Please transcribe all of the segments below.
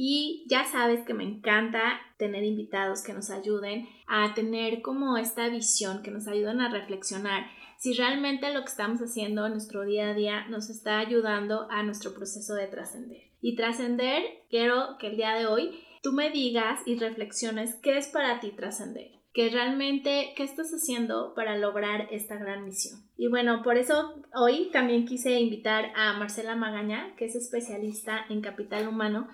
Y ya sabes que me encanta tener invitados que nos ayuden a tener como esta visión, que nos ayuden a reflexionar si realmente lo que estamos haciendo en nuestro día a día nos está ayudando a nuestro proceso de trascender. Y trascender, quiero que el día de hoy tú me digas y reflexiones qué es para ti trascender que realmente qué estás haciendo para lograr esta gran misión. Y bueno, por eso hoy también quise invitar a Marcela Magaña, que es especialista en capital humano.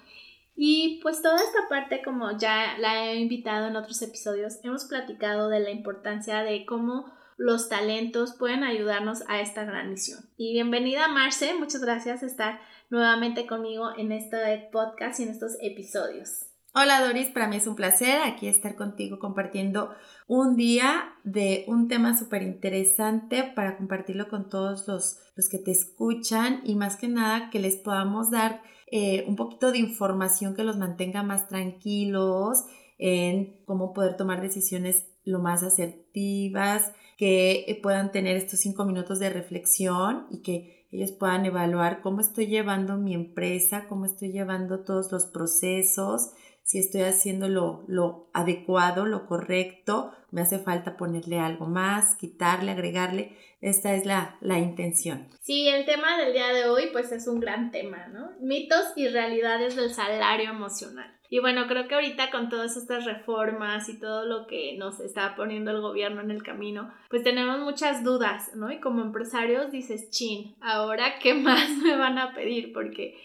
Y pues toda esta parte, como ya la he invitado en otros episodios, hemos platicado de la importancia de cómo los talentos pueden ayudarnos a esta gran misión. Y bienvenida Marce, muchas gracias por estar nuevamente conmigo en este podcast y en estos episodios. Hola Doris, para mí es un placer aquí estar contigo compartiendo un día de un tema súper interesante para compartirlo con todos los, los, que te escuchan y más que nada que les podamos dar eh, un poquito de información que los mantenga más tranquilos en cómo poder tomar decisiones lo más asertivas, que puedan tener estos cinco minutos de reflexión y que ellos puedan evaluar cómo estoy llevando mi empresa, cómo estoy llevando todos los procesos, si estoy haciendo lo, adecuado, lo correcto, me hace falta ponerle algo más, quitarle, agregarle. Esta es la, la intención. Sí, el tema del día de hoy pues es un gran tema, ¿no? Mitos y realidades del salario emocional. Y bueno, creo que ahorita con todas estas reformas y todo lo que nos está poniendo el gobierno en el camino, pues tenemos muchas dudas, ¿no? Y como empresarios dices, chin, ahora qué más me van a pedir porque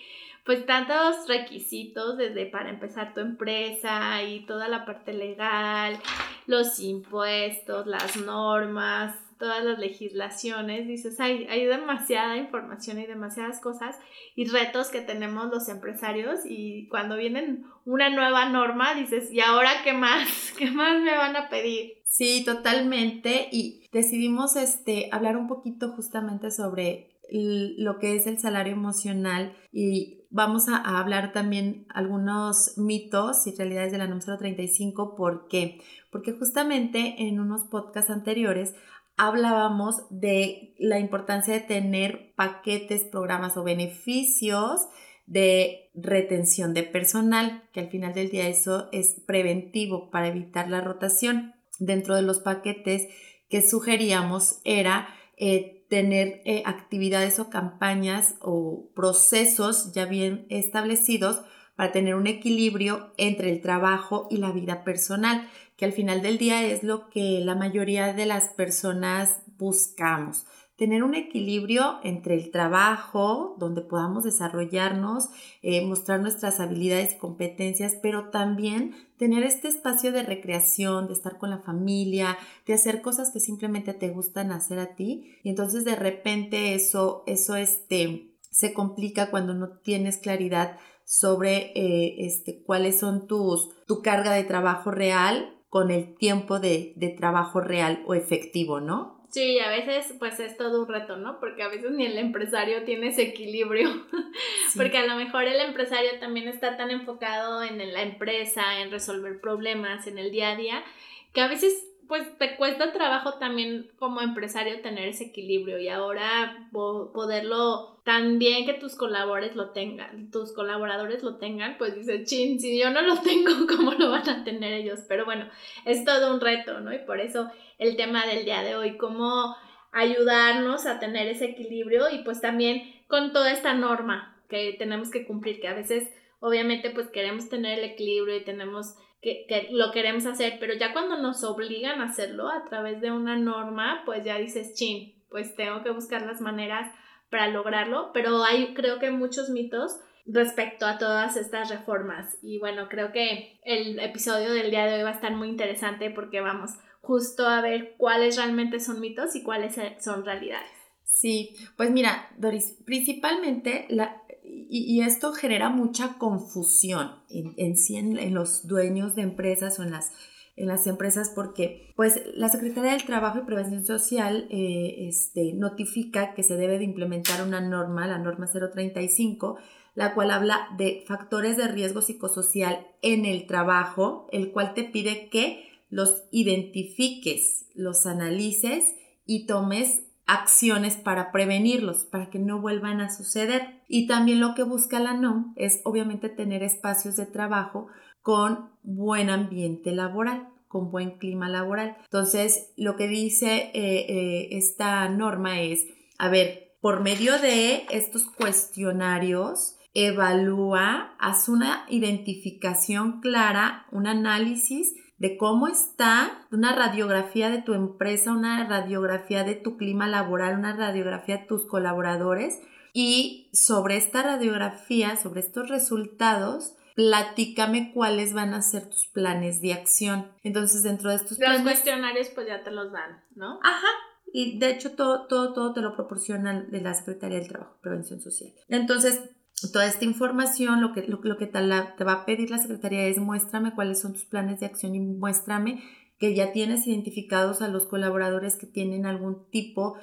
pues tantos requisitos desde para empezar tu empresa y toda la parte legal, los impuestos, las normas, todas las legislaciones, dices, hay, hay demasiada información y demasiadas cosas y retos que tenemos los empresarios y cuando vienen una nueva norma, dices, ¿y ahora qué más? ¿Qué más me van a pedir? Sí, totalmente. Y decidimos este, hablar un poquito justamente sobre lo que es el salario emocional y vamos a, hablar también algunos mitos y realidades de la NOM 035. ¿Por qué? Porque justamente en unos podcasts anteriores hablábamos de la importancia de tener paquetes, programas o beneficios de retención de personal, que al final del día eso es preventivo para evitar la rotación. Dentro de los paquetes que sugeríamos era eh, tener eh, actividades o campañas o procesos ya bien establecidos para tener un equilibrio entre el trabajo y la vida personal, que al final del día es lo que la mayoría de las personas buscamos tener un equilibrio entre el trabajo, donde podamos desarrollarnos, eh, mostrar nuestras habilidades y competencias, pero también tener este espacio de recreación, de estar con la familia, de hacer cosas que simplemente te gustan hacer a ti. Y entonces de repente eso, eso este, se complica cuando no tienes claridad sobre eh, este, cuáles son tus, tu carga de trabajo real con el tiempo de, de trabajo real o efectivo, ¿no? Sí, a veces pues es todo un reto, ¿no? Porque a veces ni el empresario tiene ese equilibrio, porque a lo mejor el empresario también está tan enfocado en la empresa, en resolver problemas, en el día a día, que a veces pues te cuesta trabajo también como empresario tener ese equilibrio y ahora poderlo también que tus colaboradores lo tengan, tus colaboradores lo tengan, pues dices, chin, si yo no lo tengo, ¿cómo lo van a tener ellos? Pero bueno, es todo un reto, ¿no? Y por eso el tema del día de hoy, cómo ayudarnos a tener ese equilibrio y pues también con toda esta norma que tenemos que cumplir, que a veces obviamente pues queremos tener el equilibrio y tenemos que, lo queremos hacer, pero ya cuando nos obligan a hacerlo a través de una norma, pues ya dices, chin, pues tengo que buscar las maneras para lograrlo, pero hay creo que muchos mitos respecto a todas estas reformas y bueno, creo que el episodio del día de hoy va a estar muy interesante porque vamos justo a ver cuáles realmente son mitos y cuáles son realidades. Sí, pues mira, Doris, principalmente la, y, esto genera mucha confusión en, sí en, los dueños de empresas o en las, en las empresas porque pues la Secretaría del Trabajo y Prevención Social eh, este, notifica que se debe de implementar una norma, la norma 035, la cual habla de factores de riesgo psicosocial en el trabajo, el cual te pide que los identifiques, los analices y tomes acciones para prevenirlos, para que no vuelvan a suceder. Y también lo que busca la NOM es obviamente tener espacios de trabajo con buen ambiente laboral, con buen clima laboral. Entonces, lo que dice eh, eh, esta norma es, a ver, por medio de estos cuestionarios, evalúa, haz una identificación clara, un análisis de cómo está una radiografía de tu empresa, una radiografía de tu clima laboral, una radiografía de tus colaboradores y sobre esta radiografía, sobre estos resultados, platícame cuáles van a ser tus planes de acción. Entonces, dentro de estos los cuestionarios pues ya te los dan, ¿no? Ajá. Y de hecho todo, todo, todo te lo proporcionan de la Secretaría del Trabajo, Prevención Social. Entonces, toda esta información, lo que, lo, que te, te va a pedir la Secretaría es muéstrame cuáles son tus planes de acción y muéstrame que ya tienes identificados a los colaboradores que tienen algún tipo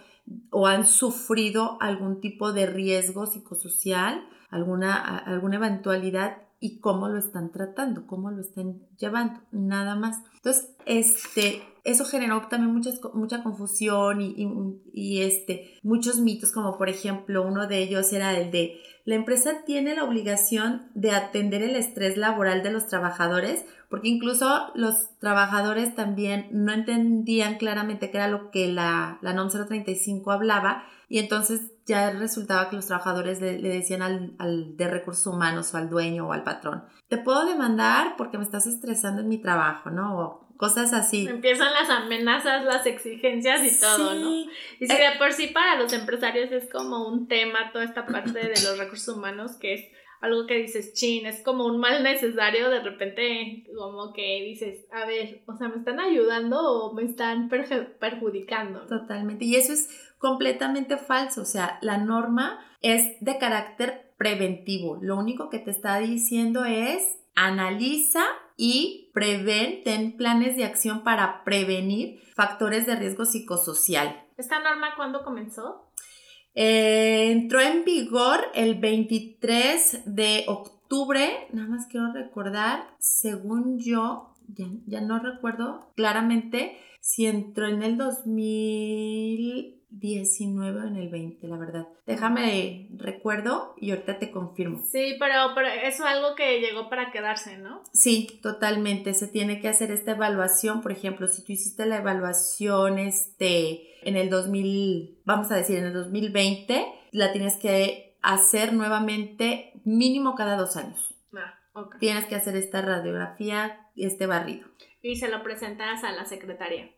o han sufrido algún tipo de riesgo psicosocial, alguna, alguna eventualidad y cómo lo están tratando, cómo lo están llevando, nada más. Entonces, este, eso generó también muchas, mucha confusión y, y, este, muchos mitos, como por ejemplo, uno de ellos era el de la empresa tiene la obligación de atender el estrés laboral de los trabajadores, porque incluso los trabajadores también no entendían claramente qué era lo que la, la NOM 035 hablaba, y entonces ya resultaba que los trabajadores le, decían al, al, de recursos humanos o al dueño o al patrón, te puedo demandar porque me estás estresando en mi trabajo, ¿no? Cosas así. Empiezan las amenazas, las exigencias y todo, ¿no? Y si de por sí para los empresarios es como un tema toda esta parte de los recursos humanos que es algo que dices, chin, es como un mal necesario, de repente como que dices, a ver, o sea, ¿me están ayudando o me están perjudicando? Totalmente, y eso es completamente falso, o sea, la norma es de carácter preventivo, lo único que te está diciendo es analiza y prevén, ten planes de acción para prevenir factores de riesgo psicosocial. ¿Esta norma cuándo comenzó? Eh, entró en vigor el 23 de octubre, nada más quiero recordar, según yo, ya, ya no recuerdo claramente si entró en el 2000 19 o en el 20, la verdad. Déjame recuerdo y ahorita te confirmo. Sí, pero, pero eso es algo que llegó para quedarse, ¿no? Sí, totalmente. Se tiene que hacer esta evaluación. Por ejemplo, si tú hiciste la evaluación este, en el 2000, vamos a decir, en el 2020, la tienes que hacer nuevamente mínimo cada dos años. Ah, okay. Tienes que hacer esta radiografía, este barrido. Y se lo presentas a la secretaria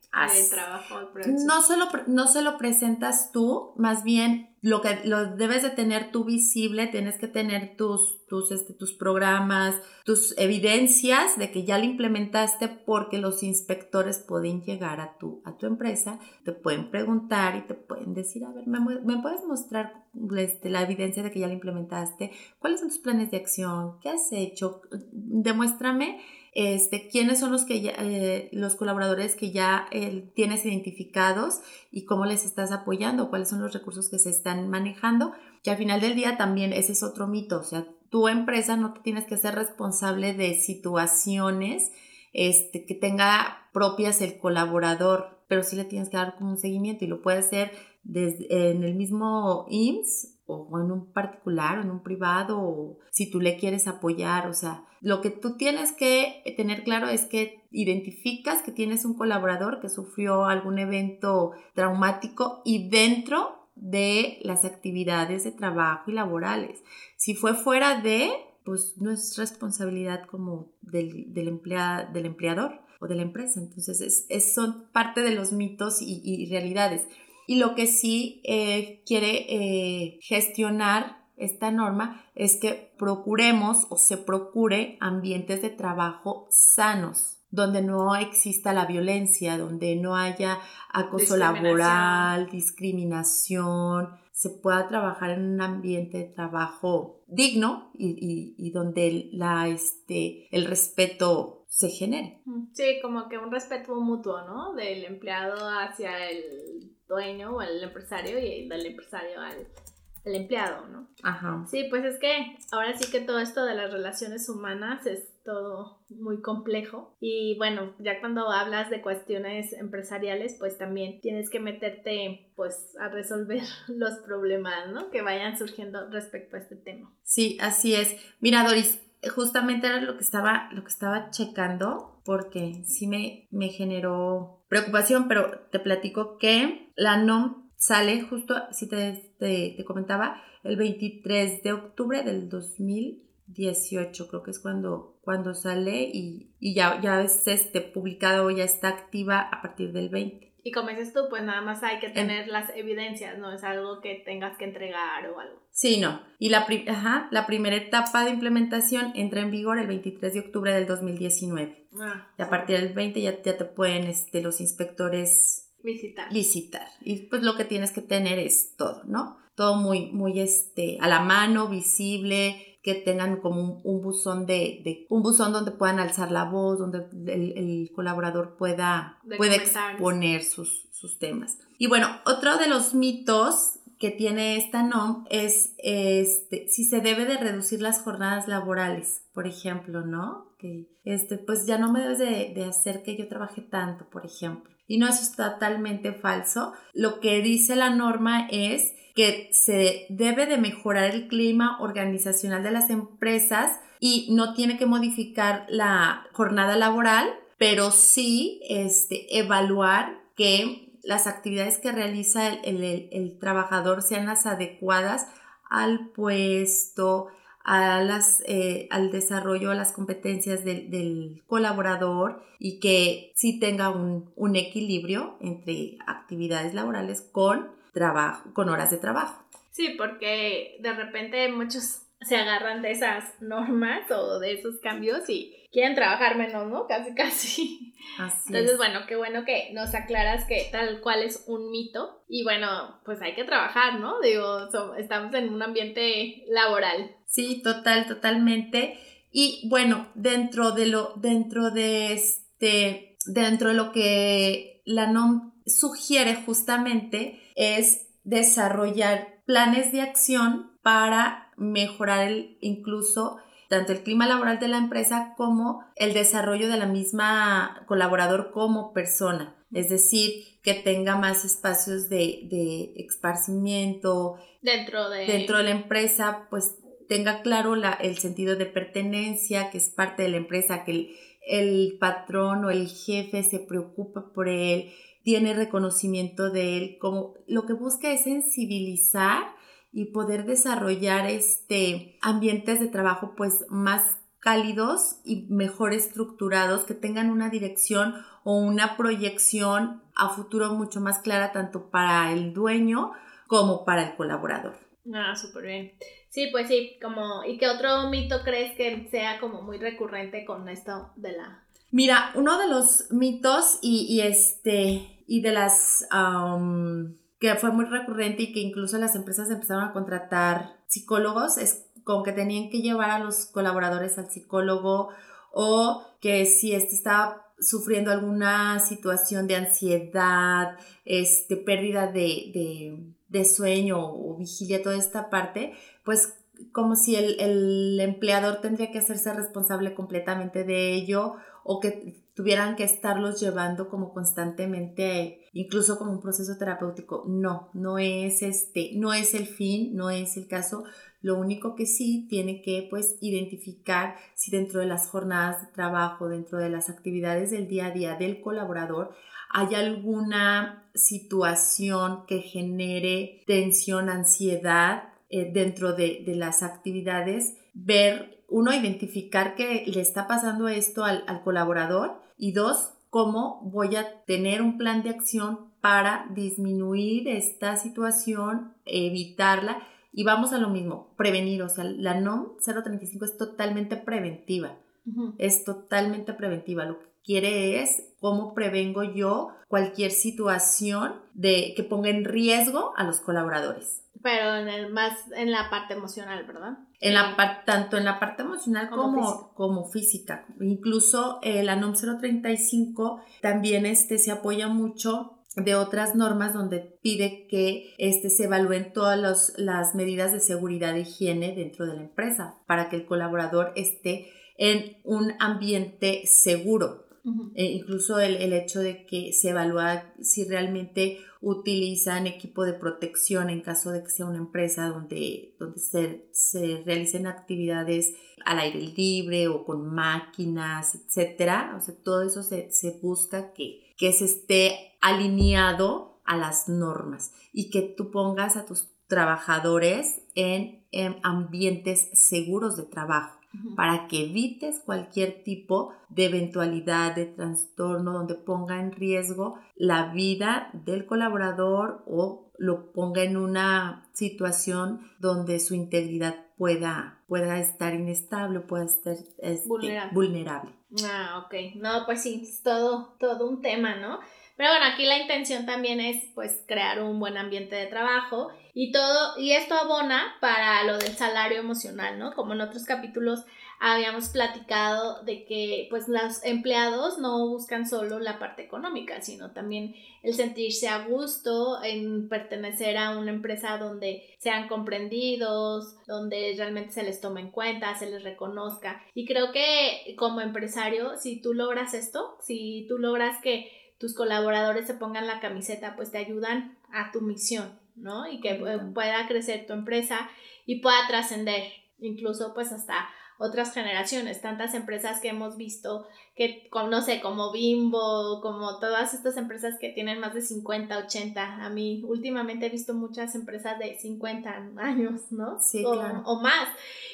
trabajo. No se, lo, no se lo presentas tú, más bien lo que lo debes de tener tú visible, tienes que tener tus, tus, este, tus programas, tus evidencias de que ya lo implementaste porque los inspectores pueden llegar a tu, a tu empresa, te pueden preguntar y te pueden decir, a ver, ¿me, me puedes mostrar este, la evidencia de que ya lo implementaste? ¿Cuáles son tus planes de acción? ¿Qué has hecho? Demuéstrame este, quiénes son los, que eh, los colaboradores que ya eh, tienes identificados y cómo les estás apoyando, cuáles son los recursos que se están manejando, que al final del día también ese es otro mito, o sea, tu empresa no te tienes que ser responsable de situaciones este, que tenga propias el colaborador, pero sí le tienes que dar como un seguimiento y lo puede hacer en el mismo IMSS o en un particular o en un privado si tú le quieres apoyar, o sea, lo que tú tienes que tener claro es que identificas que tienes un colaborador que sufrió algún evento traumático y dentro de las actividades de trabajo y laborales. Si fue fuera de, pues no es responsabilidad como del, del, del empleador o de la empresa. Entonces, es, son parte de los mitos y realidades. Y lo que sí eh, quiere eh, gestionar esta norma es que procuremos o se procure ambientes de trabajo sanos, donde no exista la violencia, donde no haya acoso laboral, discriminación, se pueda trabajar en un ambiente de trabajo digno y, donde la, este, el respeto se genere. Sí, como que un respeto mutuo, ¿no? Del empleado hacia el dueño o el empresario y del empresario al, al empleado, ¿no? Ajá. Sí, pues es que ahora sí que todo esto de las relaciones humanas es todo muy complejo y bueno, ya cuando hablas de cuestiones empresariales, pues también tienes que meterte pues a resolver los problemas, ¿no? Que vayan surgiendo respecto a este tema. Sí, así es. Mira, Doris, justamente era lo que estaba, lo que estaba checando porque sí me, me generó preocupación, pero te platico que la NOM sale justo, si te, te, comentaba, el 23 de octubre del 2018, creo que es cuando, cuando sale y, y ya, ya es este, publicado, ya está activa a partir del 20. Y como dices tú, pues nada más hay que tener las evidencias, no es algo que tengas que entregar o algo. Sí, no. Y la, ajá, la primera etapa de implementación entra en vigor el 23 de octubre del 2019. Ah, y a partir del 20 ya, ya te pueden este, los inspectores Visitar. Visitar. Y pues lo que tienes que tener es todo, ¿no? Todo muy, muy este, a la mano, visible, que tengan como un, buzón de, un buzón donde puedan alzar la voz, donde el, colaborador pueda, pueda exponer sus, sus temas. Y bueno, otro de los mitos que tiene esta NOM es este, si se debe de reducir las jornadas laborales, por ejemplo, ¿no? Que este, pues ya no me debes de, hacer que yo trabaje tanto, por ejemplo. Y no, eso es totalmente falso. Lo que dice la norma es que se debe de mejorar el clima organizacional de las empresas y no tiene que modificar la jornada laboral, pero sí este, evaluar que las actividades que realiza el, el trabajador sean las adecuadas al puesto, a las, eh, al desarrollo, a las competencias del, colaborador y que sí tenga un, un, equilibrio entre actividades laborales con trabajo, con horas de trabajo. Sí, porque de repente muchos se agarran de esas normas o de esos cambios y quieren trabajar menos, ¿no? Casi, casi. Entonces, bueno, qué bueno que nos aclaras que tal cual es un mito y bueno, pues hay que trabajar, ¿no? Digo, estamos en un ambiente laboral. Sí, total, totalmente. Y bueno, dentro de lo, dentro de este, dentro de lo que la NOM sugiere justamente es desarrollar planes de acción para mejorar el, incluso tanto el clima laboral de la empresa como el desarrollo de la misma colaborador como persona. Es decir, que tenga más espacios de, de esparcimiento. Dentro de... Dentro de la empresa, pues tenga claro la, el sentido de pertenencia, que es parte de la empresa, que el, el patrón o el jefe se preocupa por él, tiene reconocimiento de él, como lo que busca es sensibilizar y poder desarrollar este ambientes de trabajo pues más cálidos y mejor estructurados, que tengan una dirección o una proyección a futuro mucho más clara tanto para el dueño como para el colaborador. Ah, súper bien. Sí, pues sí, como, ¿y qué otro mito crees que sea como muy recurrente con esto de la... Mira, uno de los mitos y, este, y de las, que fue muy recurrente y que incluso las empresas empezaron a contratar psicólogos, es con que tenían que llevar a los colaboradores al psicólogo o que si este estaba sufriendo alguna situación de ansiedad, este, pérdida de de sueño o vigilia, toda esta parte, pues como si el, empleador tendría que hacerse responsable completamente de ello o que tuvieran que estarlos llevando como constantemente, incluso como un proceso terapéutico. No, no es este, no es el fin, no es el caso. Lo único que sí tiene que pues identificar si dentro de las jornadas de trabajo, dentro de las actividades del día a día del colaborador, hay alguna situación que genere tensión, ansiedad eh, dentro de, las actividades, ver, uno, identificar que le está pasando esto al, al colaborador y dos, cómo voy a tener un plan de acción para disminuir esta situación, evitarla. Y vamos a lo mismo, prevenir, o sea, la NOM 035 es totalmente preventiva, es totalmente preventiva. Lo que quiere es cómo prevengo yo cualquier situación de que ponga en riesgo a los colaboradores. Pero en el, más en la parte emocional, ¿verdad? En la tanto en la parte emocional como, como, física. Incluso eh, la NOM 035 también este, se apoya mucho de otras normas donde pide que este, se evalúen todas las medidas de seguridad e higiene dentro de la empresa para que el colaborador esté en un ambiente seguro. E incluso el, el, hecho de que se evalúa si realmente utilizan equipo de protección en caso de que sea una empresa donde, donde se, se realicen actividades al aire libre o con máquinas, etcétera. O sea, todo eso se, se busca que, que se esté alineado a las normas y que tú pongas a tus trabajadores en ambientes seguros de trabajo para que evites cualquier tipo de eventualidad de trastorno donde ponga en riesgo la vida del colaborador o lo ponga en una situación donde su integridad pueda, pueda estar inestable, pueda estar este, vulnerable. vulnerable. Ah, ok. No, pues sí, es todo, todo un tema, ¿no? Pero bueno, aquí la intención también es pues crear un buen ambiente de trabajo y todo, y esto abona para lo del salario emocional, ¿no? Como en otros capítulos habíamos platicado de que pues los empleados no buscan solo la parte económica, sino también el sentirse a gusto en pertenecer a una empresa donde sean comprendidos, donde realmente se les tome en cuenta, se les reconozca. Y creo que como empresario, si tú logras esto, si tú logras que tus colaboradores se pongan la camiseta, pues te ayudan a tu misión, ¿no? Y que pueda crecer tu empresa y pueda trascender, incluso pues hasta otras generaciones, tantas empresas que hemos visto que, no sé, como Bimbo, como todas estas empresas que tienen más de 50, 80. A mí últimamente he visto muchas empresas de 50 años, ¿no? Sí, o, claro. o más.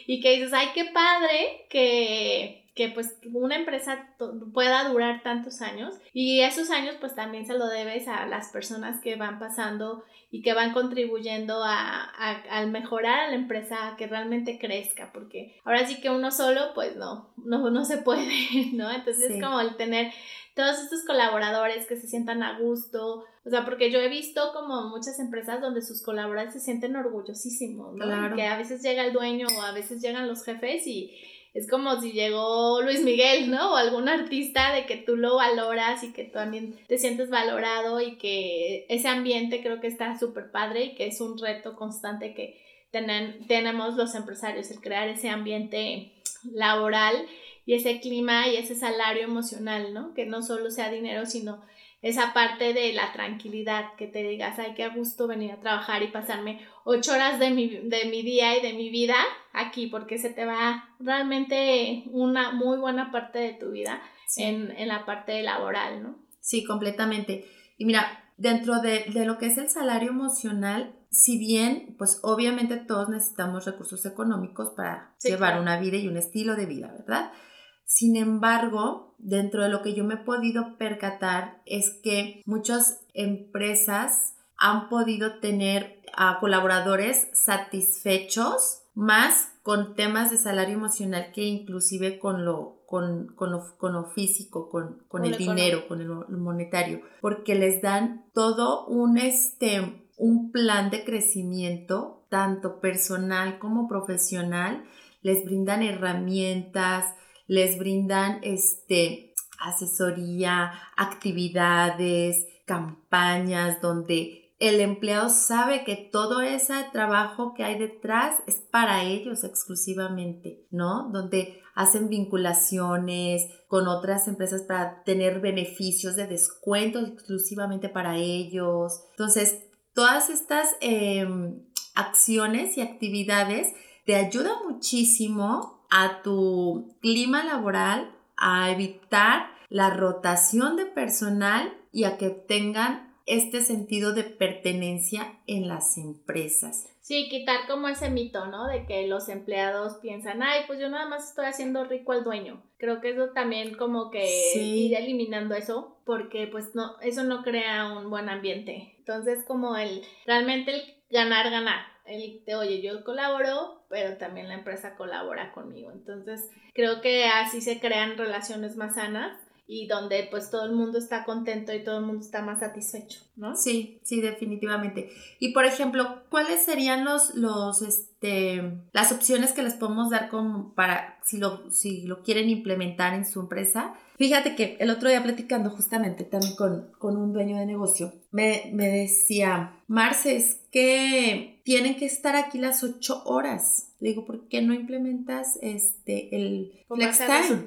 Y que dices, ay, qué padre que que pues una empresa pueda durar tantos años y esos años pues también se lo debes a las personas que van pasando y que van contribuyendo a, a, mejorar a la empresa, a que realmente crezca, porque ahora sí que uno solo pues no, no, no se puede, ¿no? Entonces es como el tener todos estos colaboradores que se sientan a gusto, o sea, porque yo he visto como muchas empresas donde sus colaboradores se sienten orgullosísimos, ¿no? Que a veces llega el dueño o a veces llegan los jefes y es como si llegó Luis Miguel, ¿no? O algún artista de que tú lo valoras y que tú también te sientes valorado y que ese ambiente creo que está súper padre y que es un reto constante que tenemos los empresarios, el crear ese ambiente laboral y ese clima y ese salario emocional, ¿no? Que no solo sea dinero, sino esa parte de la tranquilidad, que te digas, ay, qué gusto venir a trabajar y pasarme ocho horas de mi, de mi día y de mi vida aquí, porque se te va realmente una muy buena parte de tu vida en, en, la parte laboral, ¿no? Sí, completamente. Y mira, dentro de, de lo que es el salario emocional, si bien, pues obviamente todos necesitamos recursos económicos para llevar una vida y un estilo de vida, ¿verdad? Sin embargo, dentro de lo que yo me he podido percatar es que muchas empresas han podido tener a colaboradores satisfechos más con temas de salario emocional que inclusive con lo, con, con lo, físico, con, con el dinero, con el monetario, porque les dan todo un, este, un plan de crecimiento, tanto personal como profesional, les brindan herramientas, les brindan este, asesoría, actividades, campañas donde el empleado sabe que todo ese trabajo que hay detrás es para ellos exclusivamente, ¿no? Donde hacen vinculaciones con otras empresas para tener beneficios de descuento exclusivamente para ellos. Entonces, todas estas em, acciones y actividades te ayudan muchísimo a tu clima laboral, a evitar la rotación de personal y a que tengan este sentido de pertenencia en las empresas. Sí, quitar como ese mito, ¿no? De que los empleados piensan, ay, pues yo nada más estoy haciendo rico al dueño. Creo que eso también como que ir eliminando eso, porque pues no, eso no crea un buen ambiente. Entonces como el, realmente el ganar, ganar el, oye, yo colaboro, pero también la empresa colabora conmigo. Entonces, creo que así se crean relaciones más sanas y donde pues todo el mundo está contento y todo el mundo está más satisfecho, ¿no? Sí, sí, definitivamente. Y por ejemplo, ¿cuáles serían los, los, este, las opciones que les podemos dar como para si lo, si lo quieren implementar en su empresa? Fíjate que el otro día platicando justamente también con, con un dueño de negocio, me, me decía, Marce, es que tienen que estar aquí las ocho horas. Le digo, ¿por qué no implementas este, el flex time?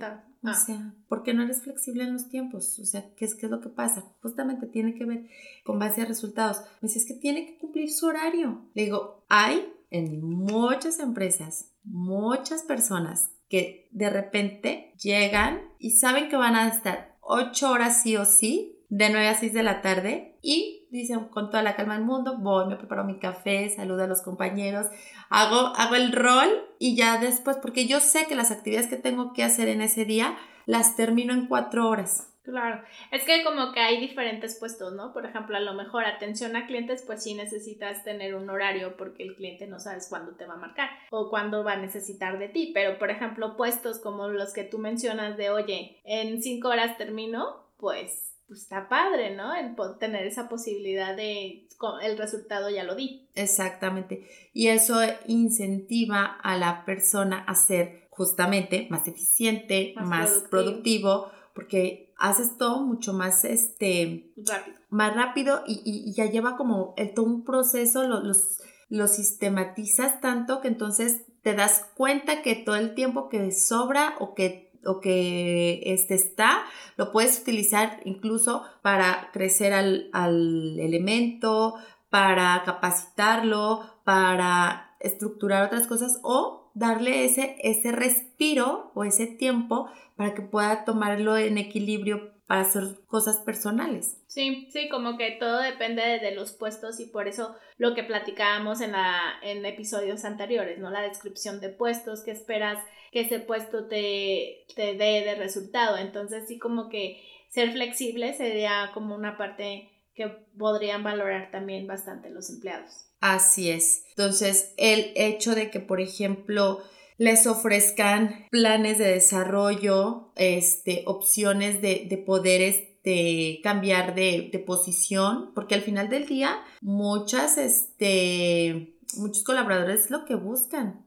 O sea, ¿por qué no eres flexible en los tiempos? O sea, ¿qué es, ¿qué es lo que pasa? Justamente tiene que ver con base a resultados. Me dice, es que tiene que cumplir su horario. Le digo, hay en muchas empresas, muchas personas que de repente llegan y saben que van a estar ocho horas sí o sí, de 9 a 6 de la tarde, y dicen con toda la calma del mundo, voy, me preparo mi café, saludo a los compañeros, hago, hago el rol y ya después, porque yo sé que las actividades que tengo que hacer en ese día las termino en cuatro horas. Claro, es que como que hay diferentes puestos, ¿no? Por ejemplo, a lo mejor atención a clientes, pues sí necesitas tener un horario porque el cliente no sabes cuándo te va a marcar o cuándo va a necesitar de ti. Pero, por ejemplo, puestos como los que tú mencionas de, oye, en cinco horas termino, pues, pues está padre, ¿no? El tener esa posibilidad de, el resultado ya lo di. Exactamente. Y eso incentiva a la persona a ser justamente más eficiente, más, productivo porque haces todo mucho más este rápido. Más rápido y, ya lleva como el, todo un proceso, lo, los, lo sistematizas tanto que entonces te das cuenta que todo el tiempo que sobra o que o que este está, lo puedes utilizar incluso para crecer al, al elemento, para capacitarlo, para estructurar otras cosas o darle ese, ese respiro o ese tiempo para que pueda tomarlo en equilibrio para hacer cosas personales. Sí, sí, como que todo depende de, los puestos y por eso lo que platicábamos en, la, en episodios anteriores, ¿no? La descripción de puestos, que esperas que ese puesto te, te dé de resultado. Entonces sí como que ser flexible sería como una parte que podrían valorar también bastante los empleados. Así es. Entonces, el hecho de que, por ejemplo, les ofrezcan planes de desarrollo, este, opciones de, de poder este, cambiar de, de, posición, porque al final del día muchas, este, muchos colaboradores lo que buscan.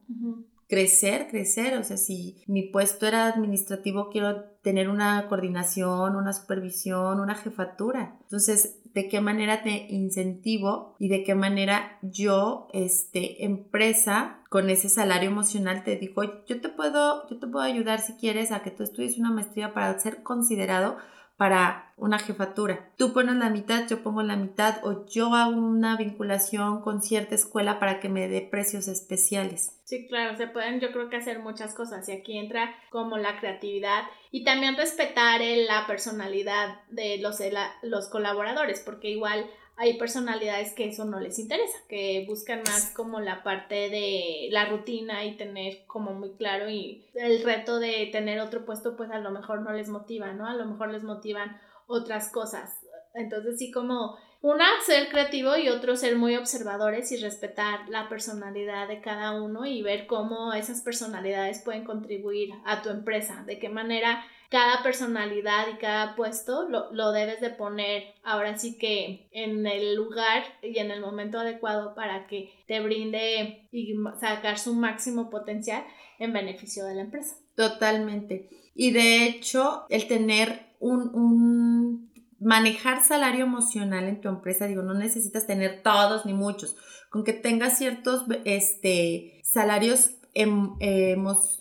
Crecer, crecer, o sea, si mi puesto era administrativo, quiero tener una coordinación, una supervisión, una jefatura. Entonces, de qué manera te incentivo y de qué manera yo, este, empresa, con ese salario emocional te digo, yo te puedo, yo te puedo ayudar si quieres a que tú estudies una maestría para ser considerado para una jefatura. Tú pones la mitad, yo pongo la mitad o yo hago una vinculación con cierta escuela para que me dé precios especiales. Sí, claro, se pueden yo creo que hacer muchas cosas y aquí entra como la creatividad y también respetar la personalidad de los, los colaboradores porque igual hay personalidades que eso no les interesa, que buscan más como la parte de la rutina y tener como muy claro y el reto de tener otro puesto pues a lo mejor no les motiva, ¿no? A lo mejor les motivan otras cosas. Entonces sí como una, ser creativo y otro, ser muy observadores y respetar la personalidad de cada uno y ver cómo esas personalidades pueden contribuir a tu empresa, de qué manera cada personalidad y cada puesto lo, debes de poner ahora sí que en el lugar y en el momento adecuado para que te brinde y sacar su máximo potencial en beneficio de la empresa. Totalmente. Y de hecho, el tener un, un manejar salario emocional en tu empresa, digo, no necesitas tener todos ni muchos, con que tengas ciertos este, salarios em,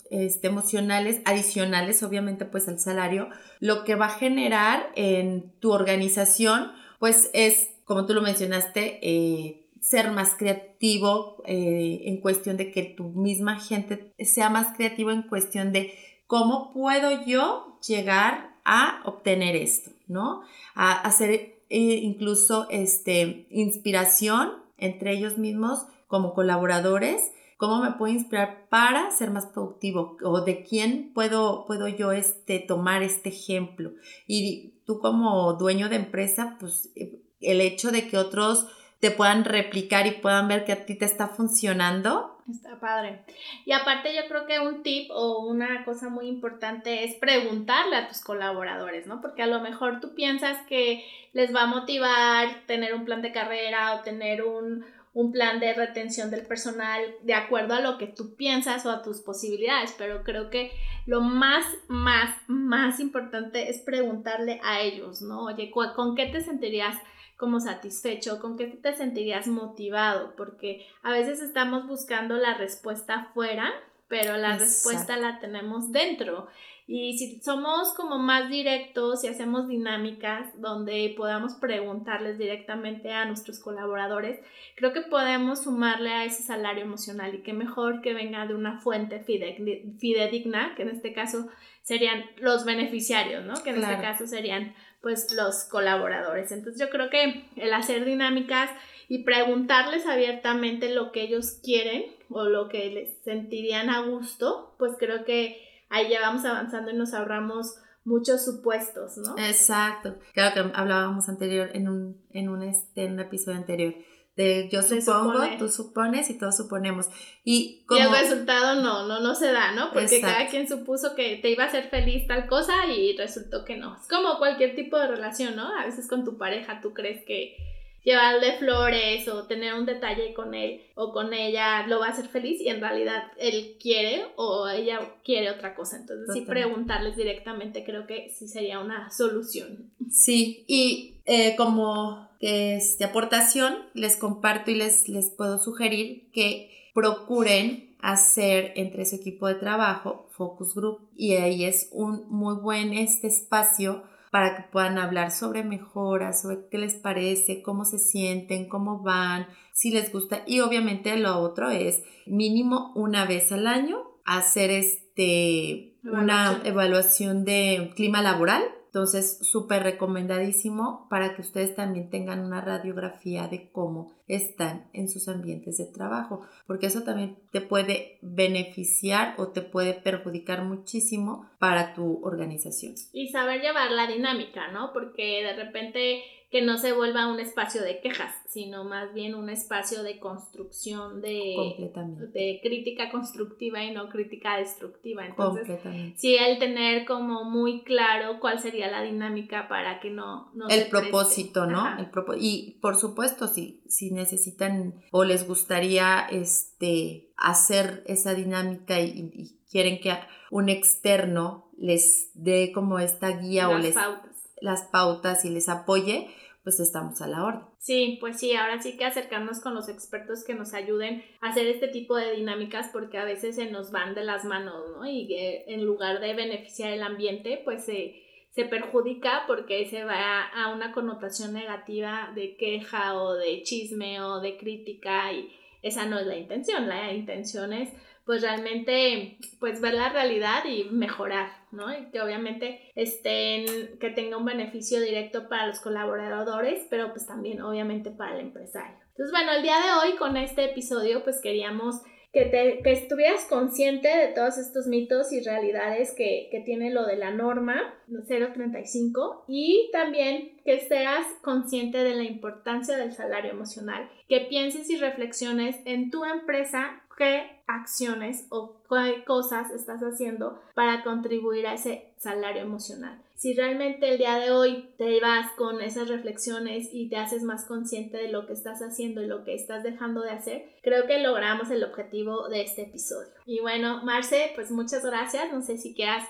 este, emocionales adicionales, obviamente, pues al salario, lo que va a generar en tu organización, pues es, como tú lo mencionaste, eh, ser más creativo eh, en cuestión de que tu misma gente sea más creativo en cuestión de cómo puedo yo llegar a obtener esto, ¿no? A hacer eh, incluso este, inspiración entre ellos mismos como colaboradores cómo me puedo inspirar para ser más productivo o de quién puedo, puedo yo este, tomar este ejemplo. Y tú como dueño de empresa, pues eh, el hecho de que otros te puedan replicar y puedan ver que a ti te está funcionando. Está padre. Y aparte yo creo que un tip o una cosa muy importante es preguntarle a tus colaboradores, ¿no? Porque a lo mejor tú piensas que les va a motivar tener un plan de carrera o tener un, un plan de retención del personal de acuerdo a lo que tú piensas o a tus posibilidades, pero creo que lo más, más, más importante es preguntarle a ellos, ¿no? Oye, ¿con qué te sentirías como satisfecho? ¿Con qué te sentirías motivado? Porque a veces estamos buscando la respuesta afuera, pero la respuesta la tenemos dentro. Y si somos como más directos y hacemos dinámicas donde podamos preguntarles directamente a nuestros colaboradores, creo que podemos sumarle a ese salario emocional y que mejor que venga de una fuente fidedigna, que en este caso serían los beneficiarios, ¿no? Que en este caso serían pues los colaboradores. Entonces yo creo que el hacer dinámicas y preguntarles abiertamente lo que ellos quieren o lo que les sentirían a gusto, pues creo que ahí ya vamos avanzando y nos ahorramos muchos supuestos, ¿no? Exacto. Claro que hablábamos anterior en un, en un, este, en un episodio anterior. De yo supongo, tú supones y todos suponemos. Y, como... el resultado no, no, no se da, ¿no? Porque cada quien supuso que te iba a hacer feliz tal cosa y resultó que no. Es como cualquier tipo de relación, ¿no? A veces con tu pareja tú crees que llevarle flores o tener un detalle con él o con ella lo va a hacer feliz y en realidad él quiere o ella quiere otra cosa. Entonces sí preguntarles directamente creo que sí sería una solución. Sí, y eh, como este, aportación les comparto y les, les puedo sugerir que procuren hacer entre su equipo de trabajo focus group y ahí es un muy buen este espacio para que puedan hablar sobre mejoras, sobre qué les parece, cómo se sienten, cómo van, si les gusta. Y obviamente lo otro es mínimo una vez al año hacer este, una evaluación de clima laboral entonces, súper recomendadísimo para que ustedes también tengan una radiografía de cómo están en sus ambientes de trabajo, porque eso también te puede beneficiar o te puede perjudicar muchísimo para tu organización. Y saber llevar la dinámica, ¿no? Porque de repente que no se vuelva un espacio de quejas, sino más bien un espacio de construcción, de, de crítica constructiva y no crítica destructiva. Entonces, sí, el tener como muy claro cuál sería la dinámica para que no... no el propósito, ¿no? El y por supuesto, si, si necesitan o les gustaría este, hacer esa dinámica y, quieren que un externo les dé como esta guía o les... Pautas. Las pautas y les apoye, pues estamos a la orden. Sí, pues sí, ahora sí que acercarnos con los expertos que nos ayuden a hacer este tipo de dinámicas porque a veces se nos van de las manos, ¿no? Y en lugar de beneficiar el ambiente, pues se, se perjudica porque se va a una connotación negativa de queja o de chisme o de crítica y esa no es la intención, la intención es pues realmente pues ver la realidad y mejorar, ¿no? Y que obviamente estén, que tenga un beneficio directo para los colaboradores, pero pues también obviamente para el empresario. Entonces, bueno, el día de hoy con este episodio pues queríamos que, te, que estuvieras consciente de todos estos mitos y realidades que, que tiene lo de la norma 035 y también que seas consciente de la importancia del salario emocional, que pienses y reflexiones en tu empresa qué acciones o qué cosas estás haciendo para contribuir a ese salario emocional. Si realmente el día de hoy te vas con esas reflexiones y te haces más consciente de lo que estás haciendo y lo que estás dejando de hacer, creo que logramos el objetivo de este episodio. Y bueno, Marce, pues muchas gracias. No sé si quieras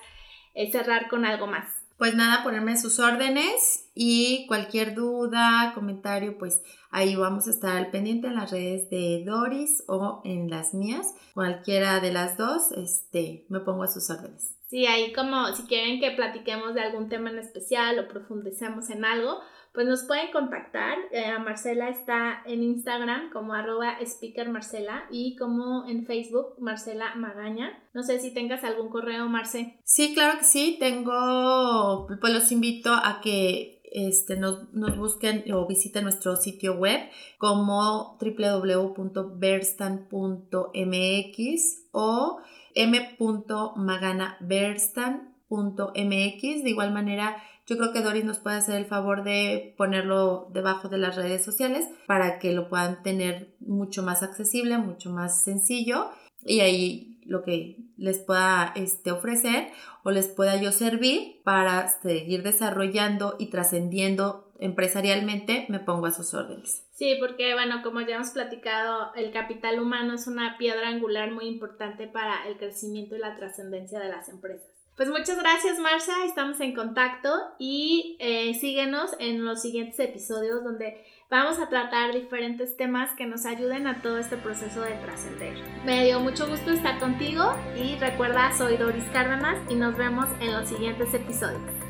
eh, cerrar con algo más. Pues nada, ponerme sus órdenes y cualquier duda, comentario, pues ahí vamos a estar al pendiente en las redes de Doris o en las mías. Cualquiera de las dos, este, me pongo a sus órdenes. Sí, ahí como si quieren que platiquemos de algún tema en especial o profundicemos en algo, pues nos pueden contactar. Eh, Marcela está en Instagram como arroba speakermarcela y como en Facebook Marcela Magaña. No sé si tengas algún correo, Marce. Sí, claro que sí. Tengo, pues los invito a que este, nos, nos, busquen o visiten nuestro sitio web como www.berstan.mx o m.maganaberstan De igual manera, yo creo que Doris nos puede hacer el favor de ponerlo debajo de las redes sociales para que lo puedan tener mucho más accesible, mucho más sencillo y ahí lo que les pueda este, ofrecer o les pueda yo servir para seguir desarrollando y trascendiendo empresarialmente, me pongo a sus órdenes. Sí, porque bueno, como ya hemos platicado, el capital humano es una piedra angular muy importante para el crecimiento y la trascendencia de las empresas. Pues muchas gracias Marcia, estamos en contacto y eh, síguenos en los siguientes episodios donde vamos a tratar diferentes temas que nos ayuden a todo este proceso de trascender. Me dio mucho gusto estar contigo y recuerda, soy Doris Cárdenas y nos vemos en los siguientes episodios.